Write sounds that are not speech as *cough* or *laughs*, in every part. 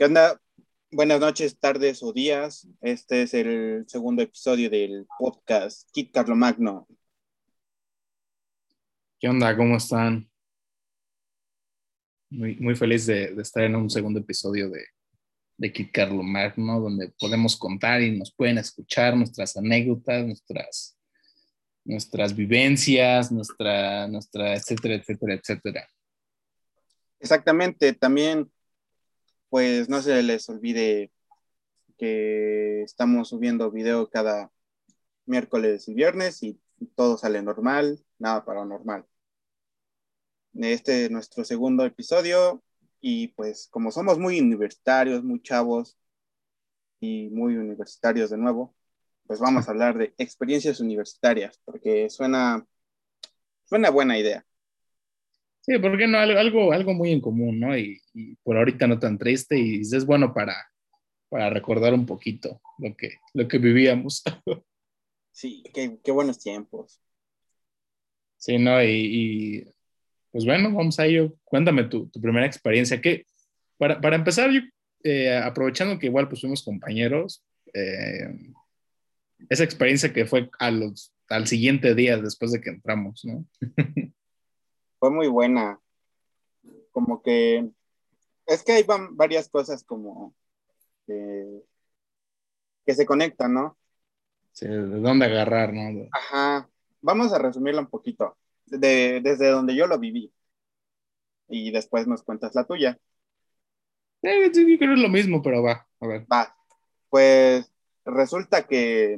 ¿Qué onda? Buenas noches, tardes o días. Este es el segundo episodio del podcast Kit Carlomagno. ¿Qué onda? ¿Cómo están? Muy, muy feliz de, de estar en un segundo episodio de, de Kit Carlomagno, donde podemos contar y nos pueden escuchar nuestras anécdotas, nuestras, nuestras vivencias, nuestra, nuestra, etcétera, etcétera, etcétera. Exactamente, también pues no se les olvide que estamos subiendo video cada miércoles y viernes y todo sale normal, nada paranormal. Este es nuestro segundo episodio y pues como somos muy universitarios, muy chavos y muy universitarios de nuevo, pues vamos a hablar de experiencias universitarias porque suena, suena buena idea. Sí, porque no? Algo, algo muy en común, ¿no? Y, y, por ahorita no tan triste y es bueno para, para recordar un poquito lo que, lo que vivíamos. *laughs* Sí, qué, qué buenos tiempos. Sí, ¿no? Y, y, pues bueno, vamos a ello. Cuéntame tu, tu primera experiencia. que para, para empezar, yo, eh, aprovechando que igual pues fuimos compañeros, eh, esa experiencia que fue a los, al siguiente día después de que entramos, ¿no? *laughs* fue muy buena. Como que es que hay varias cosas como que, que se conectan, ¿no? Sí, de dónde agarrar, ¿no? Ajá. Vamos a resumirlo un poquito. De, desde donde yo lo viví. Y después nos cuentas la tuya. Eh, sí, creo que es lo mismo, pero va, a ver. Va. Pues resulta que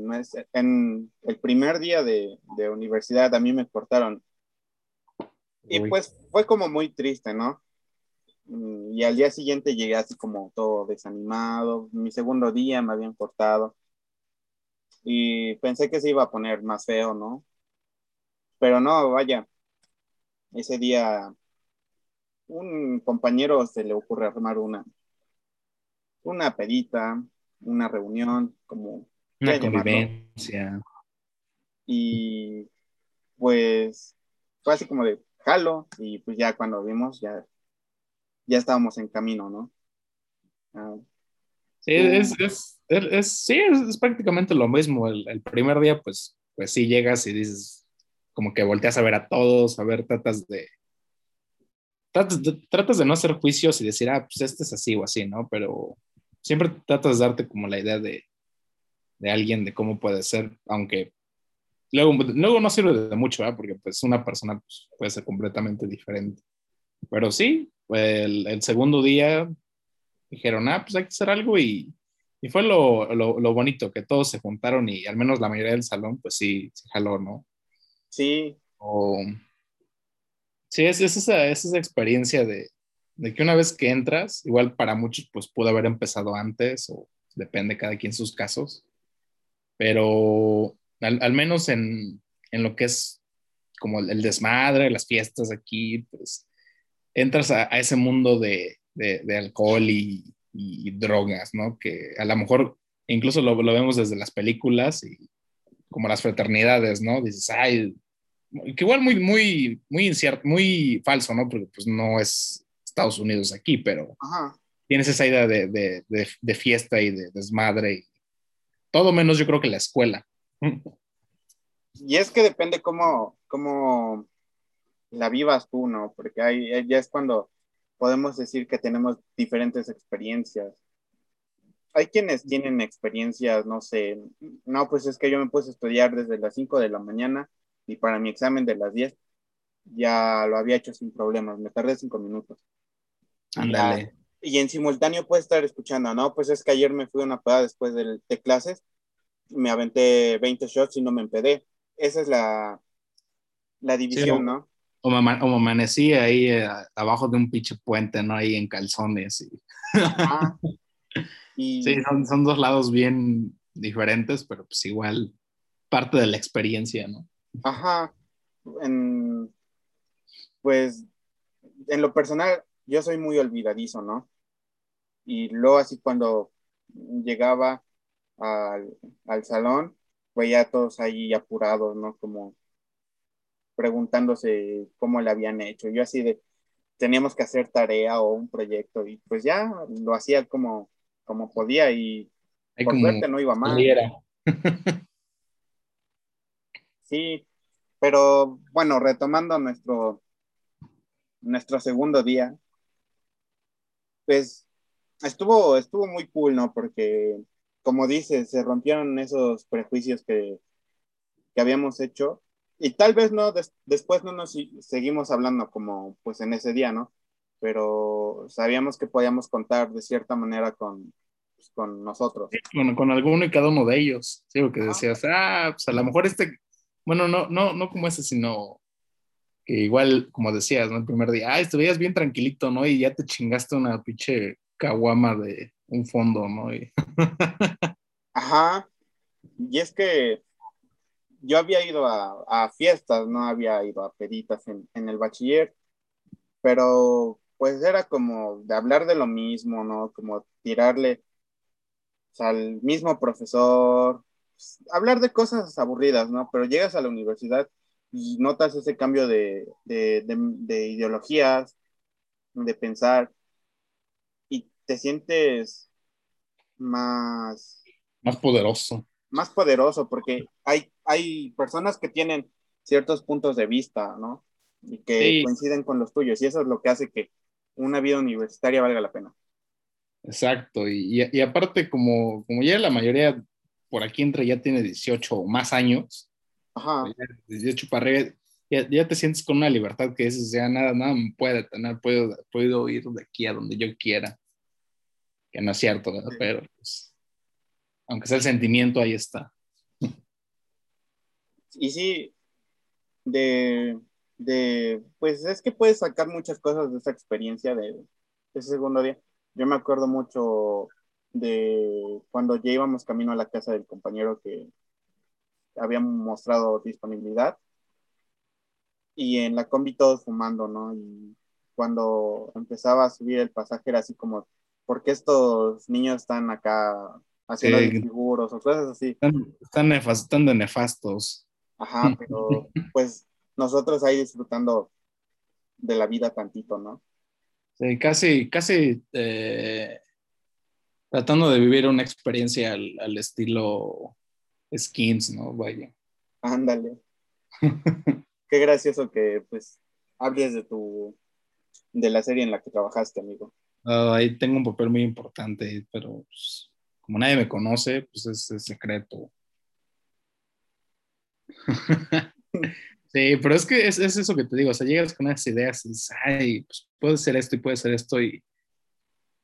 en el primer día de, de universidad a mí me cortaron y pues fue como muy triste, ¿no? Mm, y al día siguiente llegué así como todo desanimado. Mi segundo día me habían cortado. Y pensé que se iba a poner más feo, ¿no? Pero no, vaya. Ese día un compañero se le ocurre armar una una pedita, una reunión, como una convivencia. Y pues fue así como de, jalo y pues ya cuando vimos ya, ya estábamos en camino, ¿no? Ah, sí, es, es, es, sí, es, prácticamente lo mismo. El, el, primer día, pues, pues sí llegas y dices, como que volteas a ver a todos, a ver, tratas de, tratas de, tratas de no hacer juicios y decir, ah, pues este es así o así, ¿no? Pero siempre tratas de darte como la idea de, de alguien, de cómo puede ser, aunque luego, luego no sirve de mucho, ¿eh? porque pues una persona pues, puede ser completamente diferente. Pero sí, el, el, segundo día dijeron, ah, pues hay que hacer algo y, y fue lo, lo, lo, bonito, que todos se juntaron y al menos la mayoría del salón, pues sí, se jaló, ¿no? Sí. O, sí, es, es, esa, es esa experiencia de, de que una vez que entras, igual para muchos, pues pudo haber empezado antes o depende cada quien sus casos, pero al, al menos en, en, lo que es como el desmadre, las fiestas aquí, pues entras a, a ese mundo de, de, de alcohol y, y, drogas, ¿no? Que a lo mejor incluso lo, lo, vemos desde las películas y como las fraternidades, ¿no? Dices, ay, que igual muy, muy, muy incierto, muy falso, ¿no? Porque pues no es Estados Unidos aquí, pero Ajá. tienes esa idea de, de, de, de fiesta y de desmadre y todo menos yo creo que la escuela. *laughs* Y es que depende cómo, cómo la vivas tú, ¿no? Porque ahí ya es cuando podemos decir que tenemos diferentes experiencias. Hay quienes tienen experiencias, no sé, no, pues es que yo me puse a estudiar desde las 5 de la mañana y para mi examen de las 10 ya lo había hecho sin problemas, me tardé 5 minutos. Ándale. Y, en simultáneo puedes estar escuchando, no, pues es que ayer me fui a una peda después de, de clases me aventé 20 shots y no me empedé. Esa es la, la división, sí, ¿no? O me, o me amanecí ahí eh, abajo de un pinche puente, ¿no? Ahí en calzones. Y... Ajá. *laughs* y... Sí, son, son, dos lados bien diferentes, pero pues igual parte de la experiencia, ¿no? Ajá. En, pues en lo personal, yo soy muy olvidadizo, ¿no? Y luego así cuando llegaba al, al salón, veía todos ahí apurados, ¿no? Como preguntándose cómo le habían hecho. Yo así de, teníamos que hacer tarea o un proyecto y pues ya lo hacía como, como podía y por suerte no iba mal. *laughs* sí, pero bueno, retomando nuestro, nuestro segundo día, pues estuvo, estuvo muy cool, ¿no? Porque, como dices, se rompieron esos prejuicios que, que habíamos hecho y tal vez no, después no nos seguimos hablando como pues en ese día, ¿no? Pero sabíamos que podíamos contar de cierta manera con, pues, con nosotros. Bueno, con alguno y cada uno de ellos, sí, que decías, ah, pues a lo mejor este, bueno, no, no, no como ese, sino que igual, como decías, ¿no? El primer día, ah, estuvieras bien tranquilito, ¿no? Y ya te chingaste una pinche caguama de un fondo, ¿no? *laughs* Ajá. Y es que yo había ido a, fiestas, no había ido a peditas en, el bachiller, pero pues era como de hablar de lo mismo, ¿no? Como tirarle al mismo profesor, pues, hablar de cosas aburridas, ¿no? Pero llegas a la universidad y notas ese cambio de, de ideologías, de pensar, te sientes más... Más poderoso más poderoso porque hay, hay personas que tienen ciertos puntos de vista, ¿no? Y que coinciden con los tuyos y eso es lo que hace que una vida universitaria valga la pena. Exacto, y, y, aparte como, como ya la mayoría por aquí entre ya tiene 18 o más años, Ajá. 18 para arriba, ya, te sientes con una libertad que dices, ya nada, nada me puede tener, puedo, puedo ir de aquí a donde yo quiera, que no es cierto, ¿verdad? pero pues, aunque sea el sentimiento, ahí está. Y sí, de, de, pues es que puedes sacar muchas cosas de esa experiencia de, ese segundo día. Yo me acuerdo mucho de cuando ya íbamos camino a la casa del compañero que había mostrado disponibilidad y en la combi todos fumando, ¿no? Y cuando empezaba a subir el pasaje era así como, ¿por qué estos niños están acá haciendo sí. o cosas así. Están, están, de nefastos. Ajá, *laughs* pero pues nosotros ahí disfrutando de la vida tantito, ¿no? Sí, casi, casi eh, tratando de vivir una experiencia al, estilo skins, ¿no? Vaya. Ándale. *laughs* Qué gracioso que pues hables de tu de la serie en la que trabajaste, amigo. Ah, ahí tengo un papel muy importante, pero pues, como nadie me conoce, pues es, secreto. *laughs* sí, pero es que es, eso que te digo, o sea, llegas con esas ideas y dices, ay, pues puede ser esto y puede ser esto y,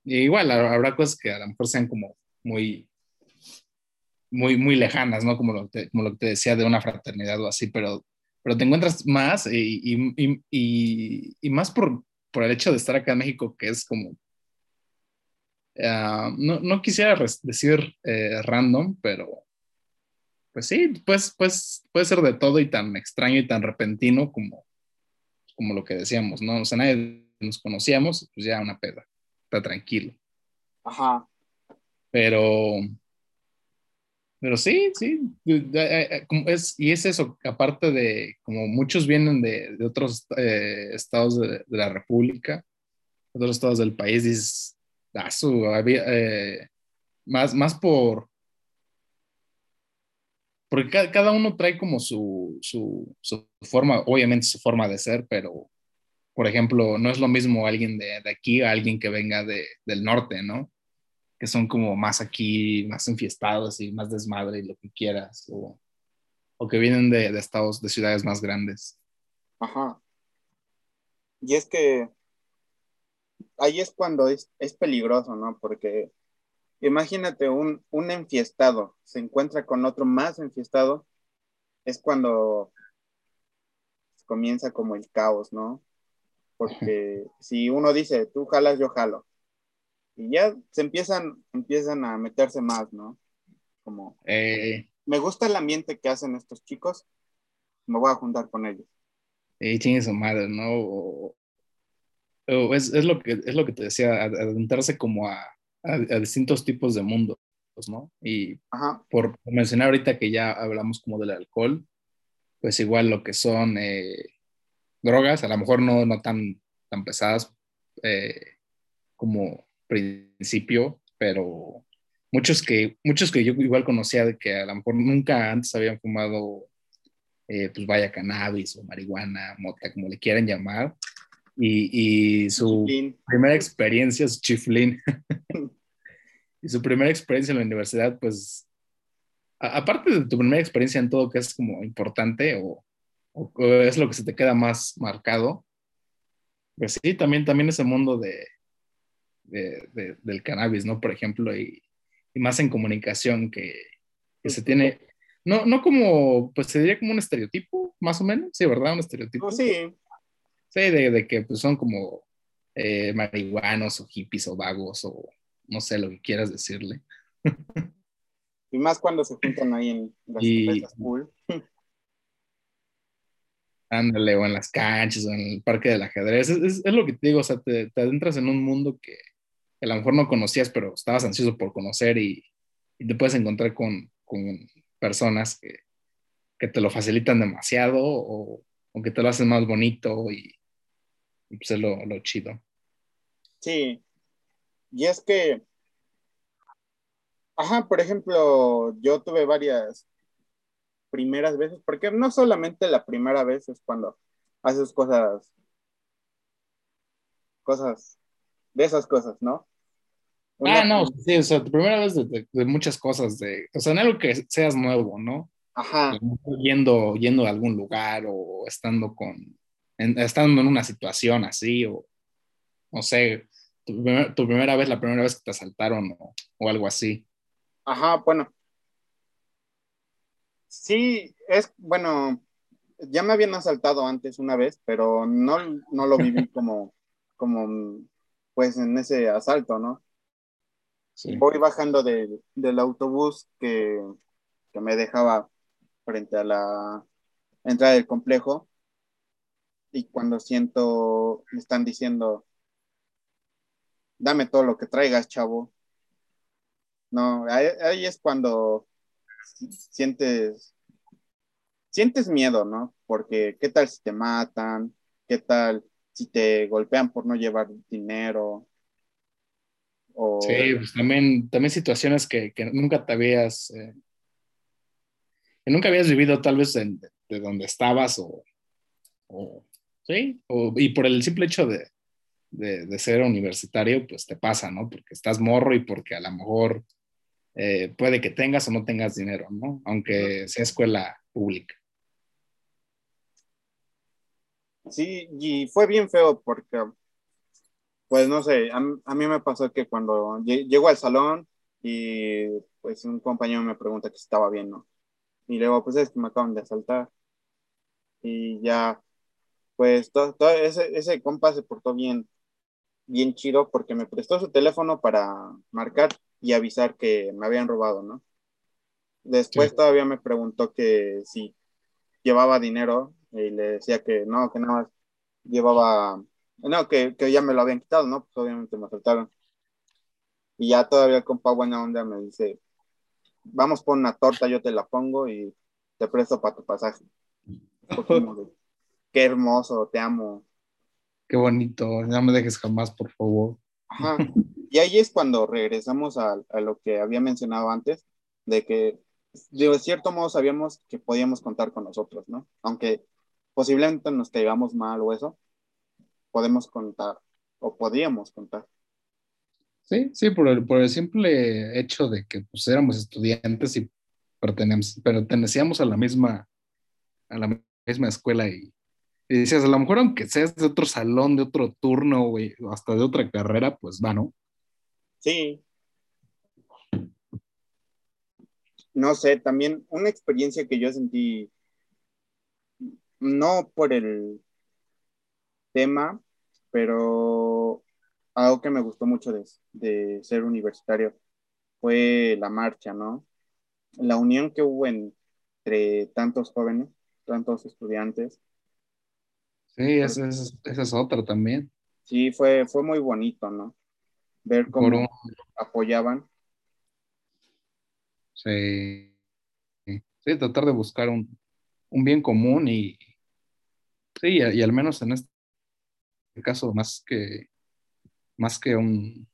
igual habrá cosas que a lo mejor sean como muy, muy, muy lejanas, ¿no? Como lo, como lo que te decía de una fraternidad o así, pero, pero te encuentras más y, y más por, por el hecho de estar acá en México, que es como Ah, no, no, quisiera decir eh, random, pero pues sí, pues, pues puede ser de todo y tan extraño y tan repentino como, como lo que decíamos, ¿no? O sea, nadie nos conocíamos, pues ya una peda, está tranquilo. Ajá. Pero, pero sí, sí, es, y es eso, aparte de, como muchos vienen de, de otros eh, estados de, de, la República, otros estados del país, dices, su, eh, más, más por... Porque cada, uno trae como su, su, forma, obviamente su forma de ser, pero, por ejemplo, no es lo mismo alguien de, de aquí a alguien que venga de, del norte, ¿no? Que son como más aquí, más enfiestados y más desmadre y lo que quieras, o, o que vienen de, de estados, de ciudades más grandes. Ajá. Y es que ahí es cuando es, peligroso, ¿no? Porque imagínate un, un enfiestado se encuentra con otro más enfiestado, es cuando comienza como el caos, ¿no? Porque si uno dice, tú jalas, yo jalo. Y ya se empiezan, empiezan a meterse más, ¿no? Como, eh. me gusta el ambiente que hacen estos chicos, me voy a juntar con ellos. Eh, chingue su madre, ¿no? Es, es, lo que, es lo que te decía, adentrarse como a, a, distintos tipos de mundos, ¿no? Y por mencionar ahorita que ya hablamos como del alcohol, pues igual lo que son eh, drogas, a lo mejor no, no tan tan pesadas eh, como principio, pero muchos que, muchos que yo igual conocía de que a lo mejor nunca antes habían fumado, eh, pues vaya cannabis o marihuana, mota, como le quieran llamar, y, y su primera experiencia, su chiflín, *laughs* y su primera experiencia en la universidad, pues, aparte de tu primera experiencia en todo que es como importante o, o, es lo que se te queda más marcado, pues sí, también, también ese mundo de, de, del cannabis, ¿no? Por ejemplo, y, y más en comunicación que, que, se tiene, no, no como, pues se diría como un estereotipo, más o menos, sí, ¿verdad? Un estereotipo. sí. Sí, de, de que pues, son como eh, marihuanos o hippies o vagos o no sé lo que quieras decirle. y más cuando se juntan ahí en las y, cool. Ándale, o en las canchas, o en el parque del ajedrez. Es, es, lo que te digo, o sea, te, te, adentras en un mundo que, a lo mejor no conocías, pero estabas ansioso por conocer y, y te puedes encontrar con, con personas que, que, te lo facilitan demasiado o, o, que te lo hacen más bonito y pues es lo, lo chido. Sí, y es que, ajá, por ejemplo, yo tuve varias primeras veces, porque no solamente la primera vez es cuando haces cosas, cosas, de esas cosas, ¿no? Una, ah, no, sí, o sea, tu primera vez de, de, muchas cosas, de, o sea, en algo que seas nuevo, ¿no? Ajá. Yendo, yendo a algún lugar o estando con, en, estando en una situación así, o no sé, tu, primer, tu, primera vez, la primera vez que te asaltaron o, o algo así. Ajá, bueno, Sí, es, bueno, ya me habían asaltado antes una vez, pero no, no lo viví *laughs* como, como, pues en ese asalto, ¿no? Sí. Voy bajando de, del autobús que, que me dejaba frente a la entrada del complejo y cuando siento, me están diciendo, dame todo lo que traigas, chavo. No, ahí, es cuando sientes, sientes miedo, ¿no? Porque qué tal si te matan, qué tal si te golpean por no llevar dinero. Sí, pues también, también situaciones que, que nunca te habías, eh, que nunca habías vivido tal vez de donde estabas o sí, o, y por el simple hecho de, de, de, ser universitario, pues te pasa, ¿no? Porque estás morro y porque a lo mejor eh, puede que tengas o no tengas dinero, ¿no? Aunque sea escuela pública. Sí, y fue bien feo porque, pues no sé, a, a mí me pasó que cuando llego al salón y pues un compañero me pregunta que estaba bien, ¿no? Y luego, pues es que me acaban de asaltar. Y ya, pues todo, todo ese, ese compa se portó bien, bien chido porque me prestó su teléfono para marcar y avisar que me habían robado, ¿no? Después sí. todavía me preguntó que si llevaba dinero y le decía que no, que nada más llevaba, no, que, que ya me lo habían quitado, ¿no? Pues obviamente me faltaron. Y ya todavía el compa buena onda me dice, vamos por una torta, yo te la pongo y te presto para tu pasaje. Qué hermoso, te amo. Qué bonito, no me dejes jamás, por favor. Ajá. *laughs* Y ahí es cuando regresamos a, a, lo que había mencionado antes, de que de cierto modo sabíamos que podíamos contar con nosotros, ¿no? Aunque posiblemente nos caigamos mal o eso, podemos contar o podíamos contar. Sí, sí, por el, por el simple hecho de que pues, éramos estudiantes y pertenecíamos a la misma, a la misma escuela y, y decías, a lo mejor aunque seas de otro salón, de otro turno, güey, hasta de otra carrera, pues va, ¿no? Sí. No sé, también una experiencia que yo sentí, no por el tema, pero algo que me gustó mucho de, de ser universitario fue la marcha, ¿no? La unión que hubo entre tantos jóvenes, tantos estudiantes. Sí, esa es, otra también. Sí, fue, fue muy bonito, ¿no? ver cómo un... apoyaban. Sí. sí, tratar de buscar un, un bien común y sí, y, y, al menos en este caso, más que, más que un,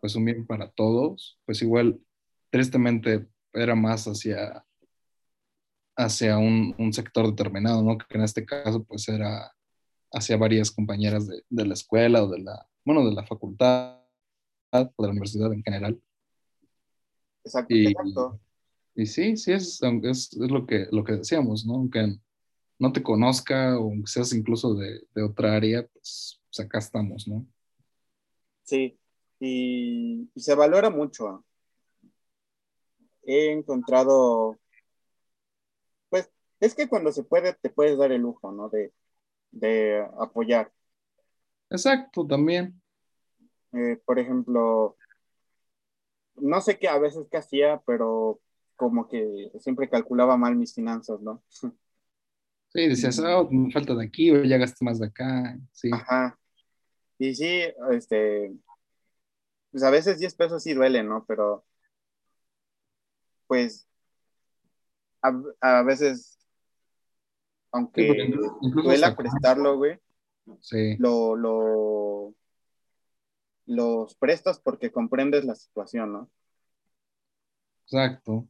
pues un bien para todos, pues igual, tristemente, era más hacia, hacia un, un sector determinado, ¿no? Que en este caso, pues era hacia varias compañeras de, de, la escuela o de la, bueno, de la facultad o de la universidad en general. Exacto, y, exacto. Y sí, sí, es, es, es, lo, que, lo que decíamos, ¿no? Aunque no te conozca o seas incluso de, de otra área, pues, pues, acá estamos, ¿no? Sí, y, y se valora mucho. He encontrado, pues, es que cuando se puede, te puedes dar el lujo, ¿no? De, de apoyar. Exacto, también. Eh, por ejemplo, no sé qué a veces qué hacía, pero como que siempre calculaba mal mis finanzas, ¿no? *laughs* Sí, decías, oh, me falta de aquí, o ya gasté más de acá, sí. Ajá. Y sí, este, pues a veces 10 pesos sí duele, ¿no? Pero, pues, a, a veces aunque duela prestarlo, güey, sí. lo, lo, los prestas porque comprendes la situación, ¿no? Exacto.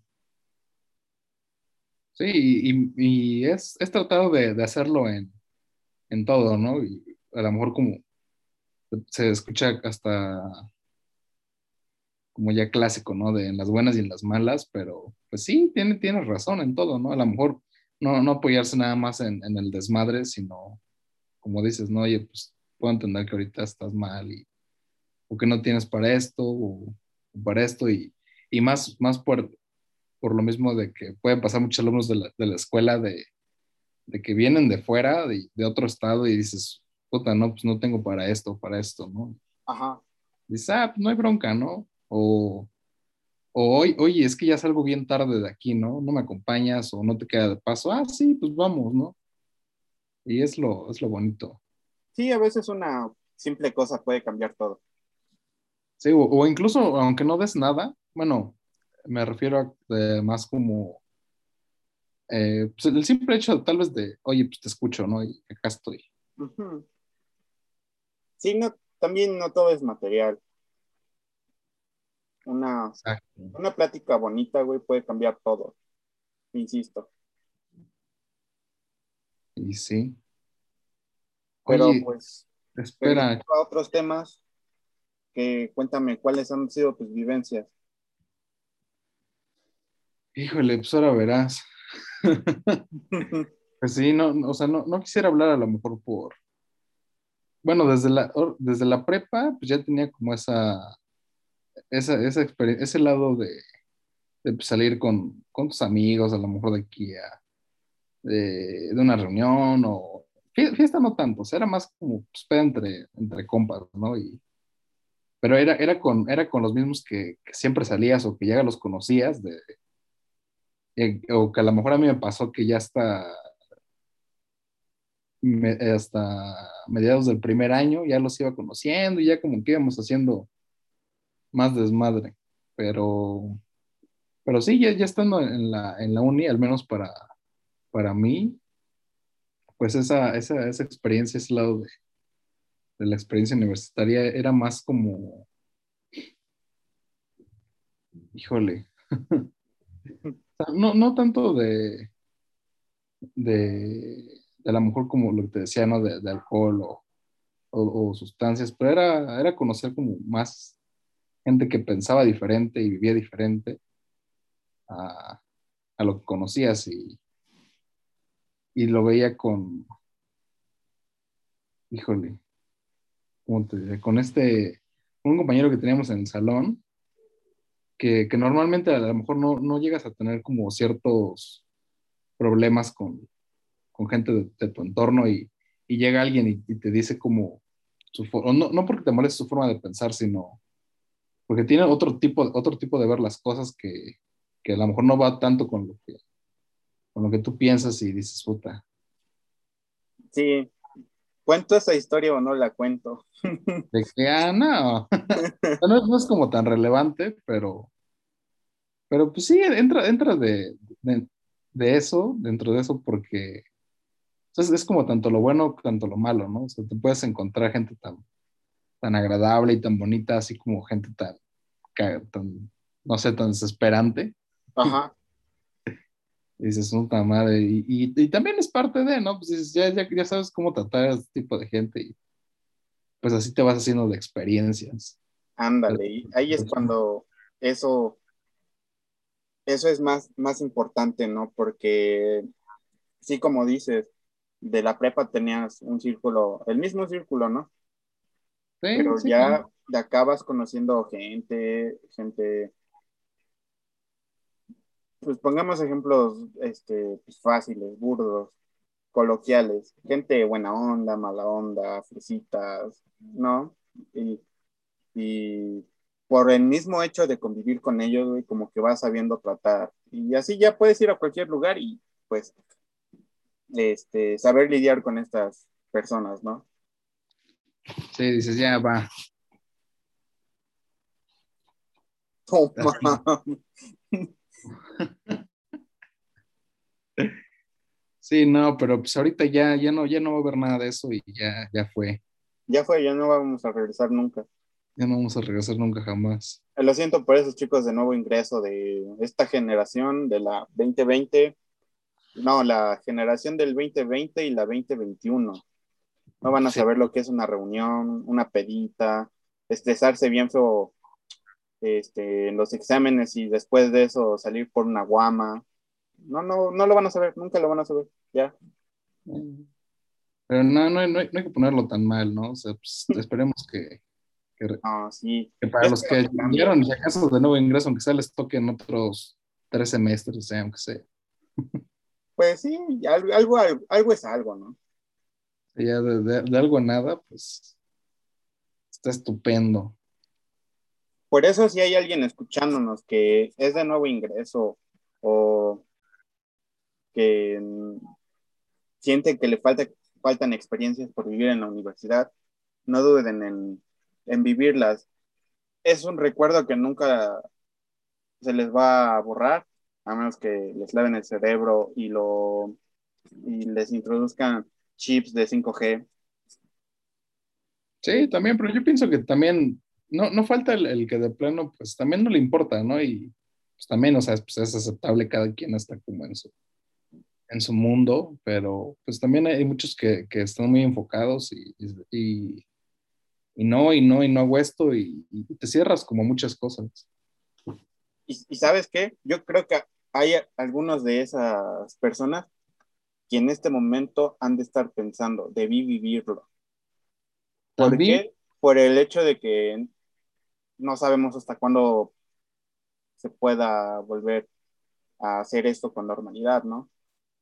Sí, y, y es, es, tratado de, de hacerlo en, en, todo, ¿no? Y a lo mejor como se escucha hasta como ya clásico, ¿no? De en las buenas y en las malas, pero pues sí, tiene, tiene razón en todo, ¿no? A lo mejor no, no apoyarse nada más en, en, el desmadre, sino, como dices, no, oye, pues puedo entender que ahorita estás mal y, o que no tienes para esto o, para esto y, y, más, más por, por lo mismo de que pueden pasar muchos alumnos de la, de la escuela de, de, que vienen de fuera, de, de, otro estado y dices, puta, no, pues no tengo para esto, para esto, ¿no? Ajá. Dices, ah, pues no hay bronca, ¿no? O, o hoy, oye, es que ya salgo bien tarde de aquí, ¿no? No me acompañas o no te queda de paso. Ah, sí, pues vamos, ¿no? Y es lo, es lo bonito. Sí, a veces una simple cosa puede cambiar todo. Sí, o, incluso aunque no des nada, bueno, me refiero a más como eh, pues el simple hecho tal vez de, oye, pues te escucho, ¿no? Y acá estoy. Sí, no, también no todo es material una, una plática bonita, güey, puede cambiar todo. Insisto. Y sí. Pero pues. Espera. A otros temas, que cuéntame cuáles han sido tus vivencias. Híjole, pues ahora verás. *laughs* pues sí, no, o sea, no, no quisiera hablar a lo mejor por. Bueno, desde la, desde la prepa, pues ya tenía como esa esa, esa ese lado de, de salir con, con, tus amigos, a lo mejor de aquí a de, de una reunión o fiesta no tanto, o sea, era más como pues, entre, entre compas, ¿no? Y, pero era, era, con, era con los mismos que, que siempre salías o que ya los conocías, de, eh, o que a lo mejor a mí me pasó que ya hasta, me, hasta mediados del primer año ya los iba conociendo y ya como que íbamos haciendo más desmadre. Pero, pero sí, ya, ya estando en la, en la uni, al menos para, para mí, pues esa, esa, esa experiencia, ese lado de, la experiencia universitaria era más como, híjole, *laughs* no, no tanto de, de, a lo mejor como lo que te decía, ¿no? De, de alcohol o, o, o, sustancias, pero era, era conocer como más gente que pensaba diferente y vivía diferente a, lo que conocías y, y lo veía con, híjole, ¿cómo te diré? Con este, un compañero que teníamos en el salón, que, normalmente a lo mejor no, llegas a tener como ciertos problemas con, gente de, tu entorno y, llega alguien y, te dice como, su, no, no porque te moleste su forma de pensar, sino porque tiene otro tipo, otro tipo de ver las cosas que, que a lo mejor no va tanto con lo que, con lo que tú piensas y dices, puta. Sí, ¿cuento esa historia o no la cuento? *laughs* De que, ah, no. *laughs* no, es como tan relevante, pero, pero pues sí, entra, entra de, de, de, eso, dentro de eso, porque, Entonces es como tanto lo bueno, tanto lo malo, ¿no? O sea, te puedes encontrar gente tan, tan agradable y tan bonita, así como gente tan, tan no sé, tan desesperante. Ajá. Y *laughs* dices, puta madre. Y, y, también es parte de, ¿no? Pues ya, ya, ya sabes cómo tratar a este tipo de gente y pues así te vas haciendo de experiencias. Ándale, y ahí es cuando eso, eso es más, más importante, ¿no? Porque sí, como dices, de la prepa tenías un círculo, el mismo círculo, ¿no? Sí, Pero ya te acabas conociendo gente, gente, pues pongamos ejemplos este, pues fáciles, burdos, coloquiales, gente buena onda, mala onda, fresitas, ¿no? Y, por el mismo hecho de convivir con ellos, como que vas sabiendo tratar. Y así ya puedes ir a cualquier lugar y pues este, saber lidiar con estas personas, ¿no? Sí, dices, ya va. Sí, no, pero pues ahorita ya, ya no, ya no va a haber nada de eso y ya, ya fue. Ya fue, ya no vamos a regresar nunca. Ya no vamos a regresar nunca jamás. Lo siento por esos chicos de nuevo ingreso de esta generación, de la 2020. No, la generación del 2020 y la 2021. No van a saber lo que es una reunión, una pedita, estresarse bien feo este, en los exámenes y después de eso salir por una guama. No, no, no lo van a saber, nunca lo van a saber, ya. Pero no, no, no, hay, que ponerlo tan mal, ¿no? O sea, pues, *laughs* esperemos que, que, sí. que para los que vinieron, si acaso de nuevo ingreso, aunque sea les toquen otros tres semestres, o sea, aunque sea. Pues sí, algo, algo, algo es algo, ¿no? Ya de, de, de algo a nada, pues está estupendo. Por eso si hay alguien escuchándonos que es de nuevo ingreso o que siente que le falta, faltan experiencias por vivir en la universidad, no duden en, en vivirlas. Es un recuerdo que nunca se les va a borrar, a menos que les laven el cerebro y, lo, y les introduzcan chips de 5G. Sí, también, pero yo pienso que también no, no falta el, que de plano, pues también no le importa, ¿no? Y pues también, o sea, pues, es aceptable, cada quien está como en su, en su mundo, pero pues también hay muchos que, están muy enfocados y, y, no, y no, y no hago esto, y, te cierras como muchas cosas. Y, sabes qué, yo creo que hay algunas de esas personas que en este momento han de estar pensando, debí vivirlo. ¿Por qué? Por el hecho de que no sabemos hasta cuándo se pueda volver a hacer esto con normalidad, ¿no?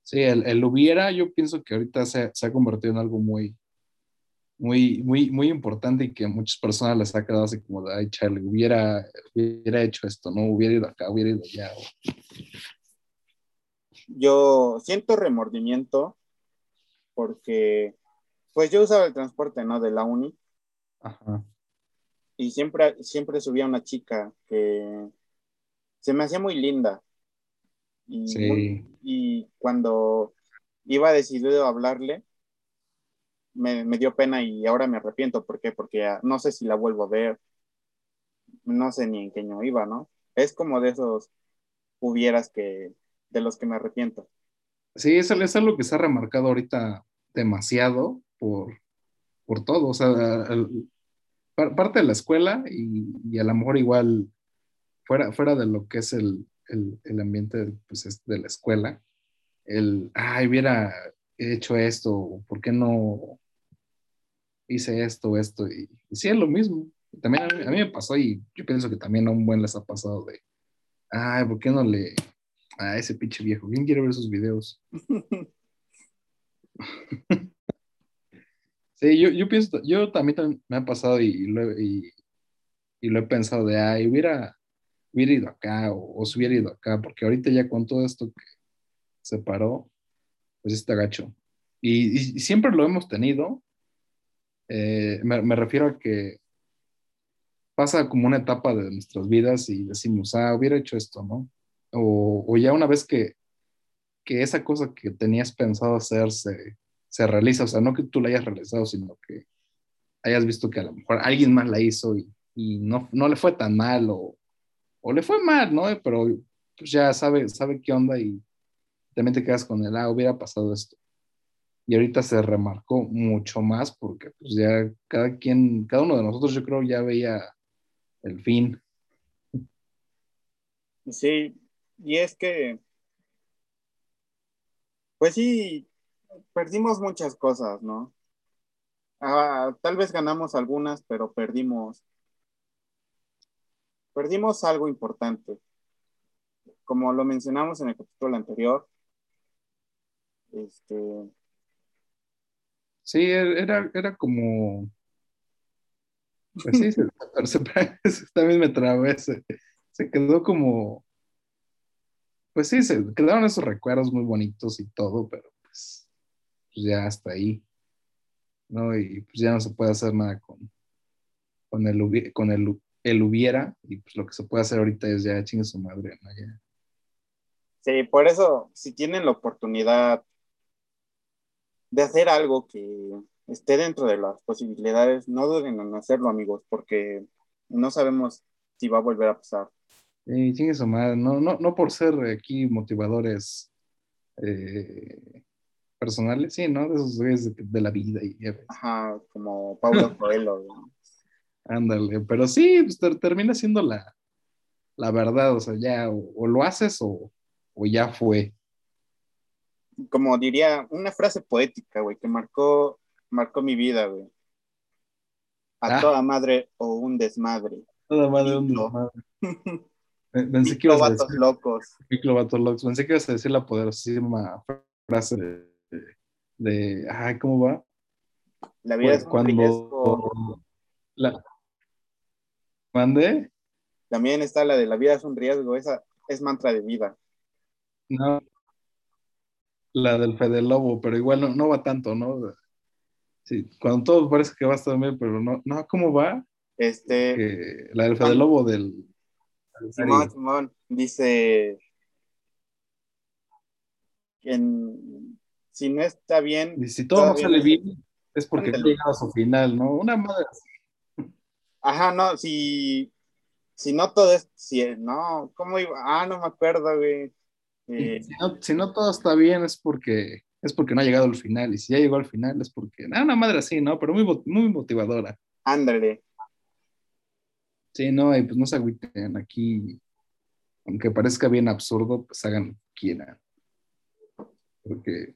Sí, el, hubiera, yo pienso que ahorita se, ha convertido en algo muy, muy, muy, muy importante y que a muchas personas les ha quedado así como de, ay, Charlie, hubiera, hubiera hecho esto, ¿no? Hubiera ido acá, hubiera ido allá. Yo siento remordimiento porque, pues yo usaba el transporte, ¿no? De la uni. Ajá y siempre, siempre subía una chica que se me hacía muy linda. Y, y cuando iba decidido a hablarle, me, me, dio pena y ahora me arrepiento. ¿Por qué? Porque no sé si la vuelvo a ver. No sé ni en qué año iba, ¿no? Es como de esos hubieras que, de los que me arrepiento. Sí, eso es algo que se ha remarcado ahorita demasiado por, por todo. O sea, el, parte de la escuela y, a lo mejor igual fuera, fuera de lo que es el, ambiente pues, de la escuela, el, ay, hubiera hecho esto, ¿por qué no hice esto, esto? Y, sí, es lo mismo. También a mí, me pasó y yo pienso que también a un buen les ha pasado de, ay, ¿por qué no le... a ese pinche viejo, ¿quién quiere ver sus videos? *laughs* Sí, yo, yo pienso, yo también, me ha pasado y, lo, y, lo he pensado de, ay, hubiera, hubiera ido acá o, o se hubiera ido acá, porque ahorita ya con todo esto que se paró, pues está gacho. Y, siempre lo hemos tenido. Eh, me, refiero a que pasa como una etapa de nuestras vidas y decimos, ah, hubiera hecho esto, ¿no? O, o ya una vez que, que esa cosa que tenías pensado hacer se, se realiza, o sea, no que tú la hayas realizado, sino que hayas visto que a lo mejor alguien más la hizo y, y no, no le fue tan mal o, o le fue mal, ¿no? Pero pues ya sabe, sabe qué onda y también te quedas con el, ah, hubiera pasado esto. Y ahorita se remarcó mucho más porque pues ya cada quien, cada uno de nosotros yo creo ya veía el fin. Sí, y es que, pues sí, perdimos muchas cosas, ¿no? Ah, tal vez ganamos algunas, pero perdimos, perdimos algo importante. Como lo mencionamos en el capítulo anterior, este... Sí, era, era como... Pues sí, *laughs* también me trabé, se, se quedó como... Pues sí, se quedaron esos recuerdos muy bonitos y todo, pero pues, pues ya hasta ahí. ¿no? Y pues ya no se puede hacer nada con, con, el, con el, el hubiera, y pues lo que se puede hacer ahorita es ya chingue su madre, ¿no? Ya. Sí, por eso, si tienen la oportunidad de hacer algo que esté dentro de las posibilidades, no duden en hacerlo, amigos, porque no sabemos si va a volver a pasar. Su madre, no, no, no por ser aquí motivadores eh, personales, sí, ¿no? De esos güeyes de, la vida. Y, Ajá, como Paulo *laughs* Coelho. Ándale, pero sí, pues termina siendo la, la verdad, o sea, ya o, lo haces o, o, ya fue. Como diría, una frase poética, güey, que marcó, marcó mi vida, güey. A ah. toda madre o un desmadre. Toda madre o un desmadre. *laughs* Pensé que ibas a decir, locos. locos. Pensé que ibas a decir la poderosísima frase de de, ay, ¿cómo va? La vida pues es un cuando riesgo. La... ¿Mande? También está la de la vida es un riesgo, esa es mantra de vida. No. La del Fede Lobo, pero igual no, no va tanto, ¿no? Sí, cuando todo parece que va a estar bien, pero no, no, ¿cómo va? Este. la del Fede Lobo del. Simón, Simón, dice. En, si no está bien. Y si todo no sale bien, es porque ha llegado a su final, ¿no? Una madre así. Ajá, no, si, si no todo es, si, no, ¿cómo iba? Ah, no me acuerdo, güey. Eh, si, no, todo está bien es porque es porque no ha llegado al final y si ya llegó al final es porque, ah, una madre así, ¿no? Pero muy, muy motivadora. Ándale. Sí, no, y pues no se agüiten aquí, aunque parezca bien absurdo, pues hagan lo que quieran. Porque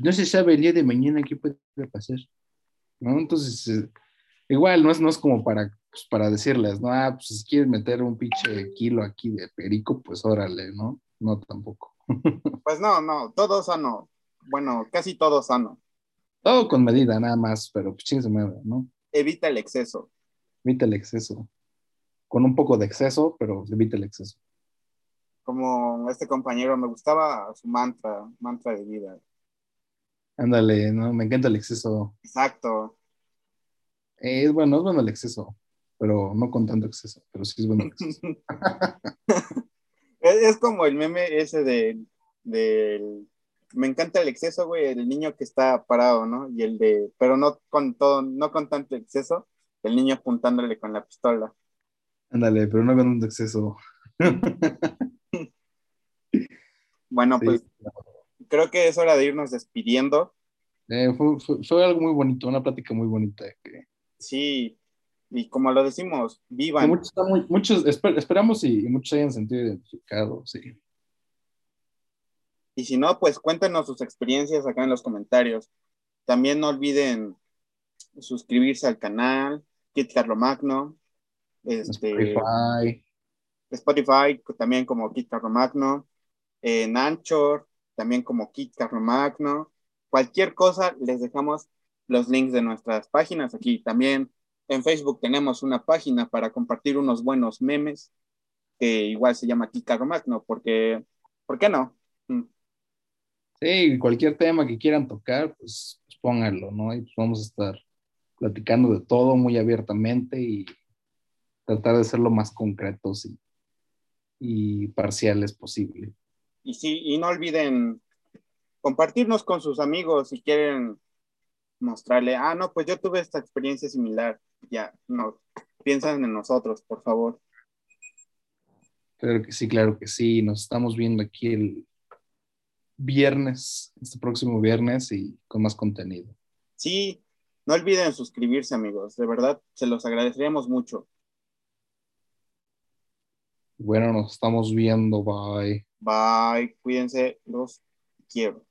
no se sabe el día de mañana qué puede pasar, ¿no? Entonces, eh, igual no es, no es como para, pues, para decirles, no, ah, pues si quieres meter un pinche kilo aquí de perico, pues órale, ¿no? No tampoco. *laughs* Pues no, no, todo sano. Bueno, casi todo sano. Todo con medida, nada más, pero pues chingse madre, ¿no? Evita el exceso. Evita el exceso. Con un poco de exceso, pero evita el exceso. Como este compañero, me gustaba su mantra, mantra de vida. Ándale, no, me encanta el exceso. Exacto. es bueno, es bueno el exceso, pero no con tanto exceso, pero sí es bueno el exceso. *laughs* *laughs* es, como el meme ese de, me encanta el exceso, güey, el niño que está parado, ¿no? Y el de, pero no con todo, no con tanto exceso, el niño apuntándole con la pistola. Ándale, pero no con tanto exceso. bueno, pues creo que es hora de irnos despidiendo. Eh, fue, algo muy bonito, una plática muy bonita. Sí, y como lo decimos, vivan. Muchos, esperamos y, muchos hayan sentido identificados, sí. Y si no, pues cuéntenos sus experiencias acá en los comentarios. También no olviden suscribirse al canal, Kit Carlomagno, este, Spotify. Spotify, también como Kit Carlomagno, en Anchor, también como Kit Magno. Cualquier cosa, les dejamos los links de nuestras páginas aquí. También en Facebook tenemos una página para compartir unos buenos memes que igual se llama Kit Magno, porque, ¿por qué no? Mm. Sí, cualquier tema que quieran tocar, pues, pues, pónganlo, ¿no? Y pues vamos a estar platicando de todo muy abiertamente y tratar de ser lo más concretos y, y parciales posible. Y sí, y no olviden compartirnos con sus amigos si quieren mostrarle, ah, no, pues yo tuve esta experiencia similar. Ya, no, piensan en nosotros, por favor. Claro que sí, claro que sí. Nos estamos viendo aquí el viernes, este próximo viernes y con más contenido. Sí, no olviden suscribirse, amigos. De verdad, se los agradeceríamos mucho. Bueno, nos estamos viendo. Bye. Bye. Cuídense. Los quiero.